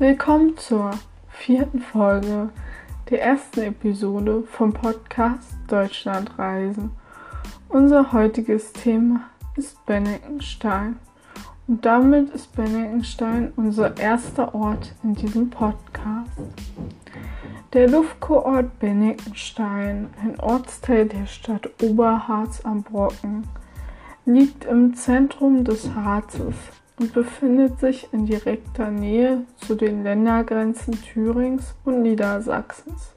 Willkommen zur vierten Folge der ersten Episode vom Podcast Deutschlandreisen. Unser heutiges Thema ist Benneckenstein. Und damit ist Benneckenstein unser erster Ort in diesem Podcast. Der Luftkurort Benneckenstein, ein Ortsteil der Stadt Oberharz am Brocken, liegt im Zentrum des Harzes und befindet sich in direkter Nähe zu den Ländergrenzen Thürings und Niedersachsens.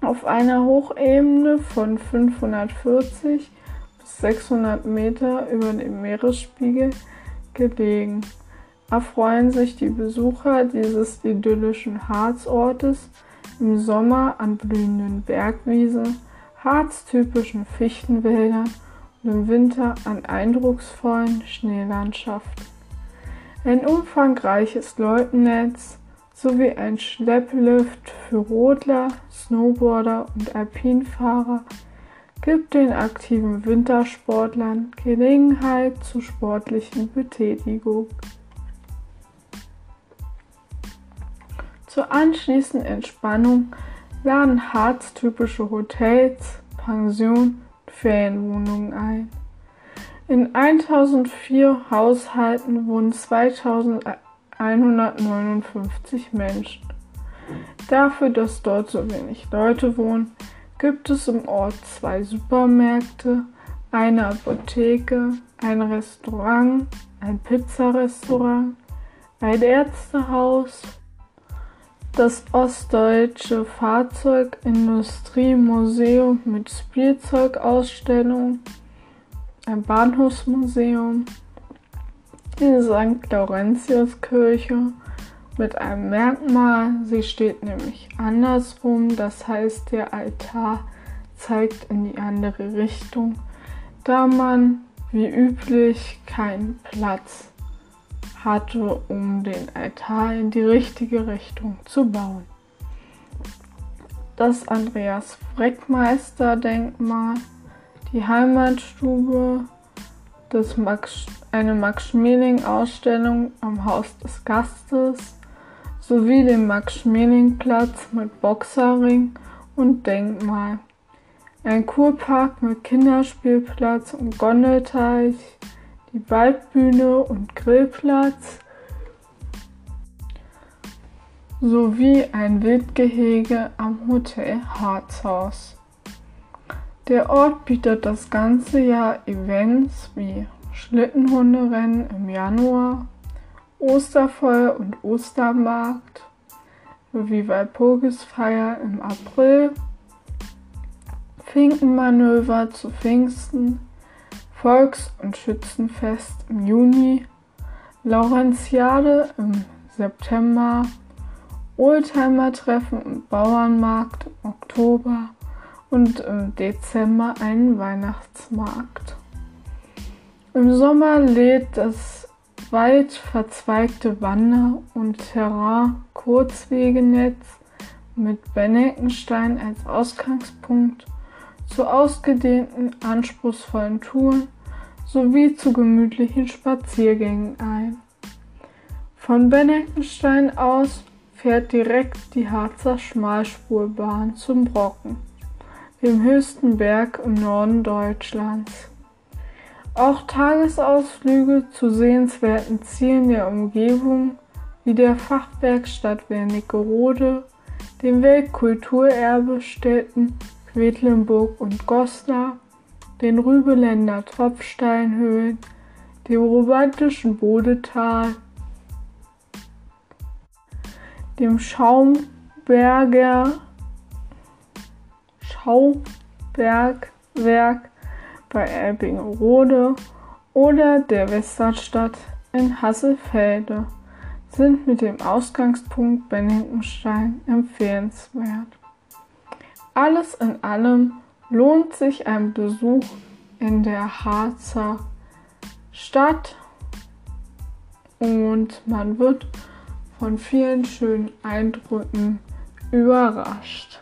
Auf einer Hochebene von 540 bis 600 Meter über dem Meeresspiegel gelegen, erfreuen sich die Besucher dieses idyllischen Harzortes im Sommer an blühenden Bergwiesen, harztypischen Fichtenwäldern und im Winter an eindrucksvollen Schneelandschaften. Ein umfangreiches Loipennetz sowie ein Schlepplift für Rodler, Snowboarder und Alpinfahrer gibt den aktiven Wintersportlern Gelegenheit zu sportlichen Betätigung. Zur anschließenden Entspannung laden harztypische Hotels, Pensionen Ferienwohnungen ein. In 1004 Haushalten wohnen 2159 Menschen. Dafür, dass dort so wenig Leute wohnen, gibt es im Ort zwei Supermärkte, eine Apotheke, ein Restaurant, ein Pizzarestaurant, ein Ärztehaus, das Ostdeutsche Fahrzeugindustriemuseum mit Spielzeugausstellung, ein Bahnhofsmuseum, die St. Laurentiuskirche mit einem Merkmal, sie steht nämlich andersrum, das heißt der Altar zeigt in die andere Richtung, da man wie üblich keinen Platz hatte, um den Altar in die richtige Richtung zu bauen. Das Andreas Freckmeister Denkmal, die Heimatstube, das Max, eine Max Schmeling Ausstellung am Haus des Gastes sowie den Max Schmeling Platz mit Boxerring und Denkmal. Ein Kurpark mit Kinderspielplatz und Gondelteich, die Waldbühne und Grillplatz sowie ein Wildgehege am Hotel Harzhaus. Der Ort bietet das ganze Jahr Events wie Schlittenhunderennen im Januar, Osterfeuer und Ostermarkt sowie Walpurgisfeier im April, Finkenmanöver zu Pfingsten, Volks- und Schützenfest im Juni, Laurentiade im September, Oldtimer-Treffen und Bauernmarkt im Oktober und im Dezember einen Weihnachtsmarkt. Im Sommer lädt das weit verzweigte Wander- und Terrain-Kurzwegenetz mit Benneckenstein als Ausgangspunkt zu ausgedehnten, anspruchsvollen Touren sowie zu gemütlichen Spaziergängen ein. Von Benneckenstein aus fährt direkt die Harzer Schmalspurbahn zum Brocken, dem höchsten Berg im Norden Deutschlands. Auch Tagesausflüge zu sehenswerten Zielen der Umgebung wie der Fachwerkstatt Wernigerode, dem Weltkulturerbe Städten Quedlinburg und Goslar, den Rübeländer Tropfsteinhöhlen, dem romantischen Bodetal, dem Schaumberger Schaubergwerk bei Elbingerode oder der Westernstadt in Hasselfelde sind mit dem Ausgangspunkt Benningenstein empfehlenswert. Alles in allem lohnt sich ein Besuch in der Harzer Stadt und man wird von vielen schönen Eindrücken überrascht.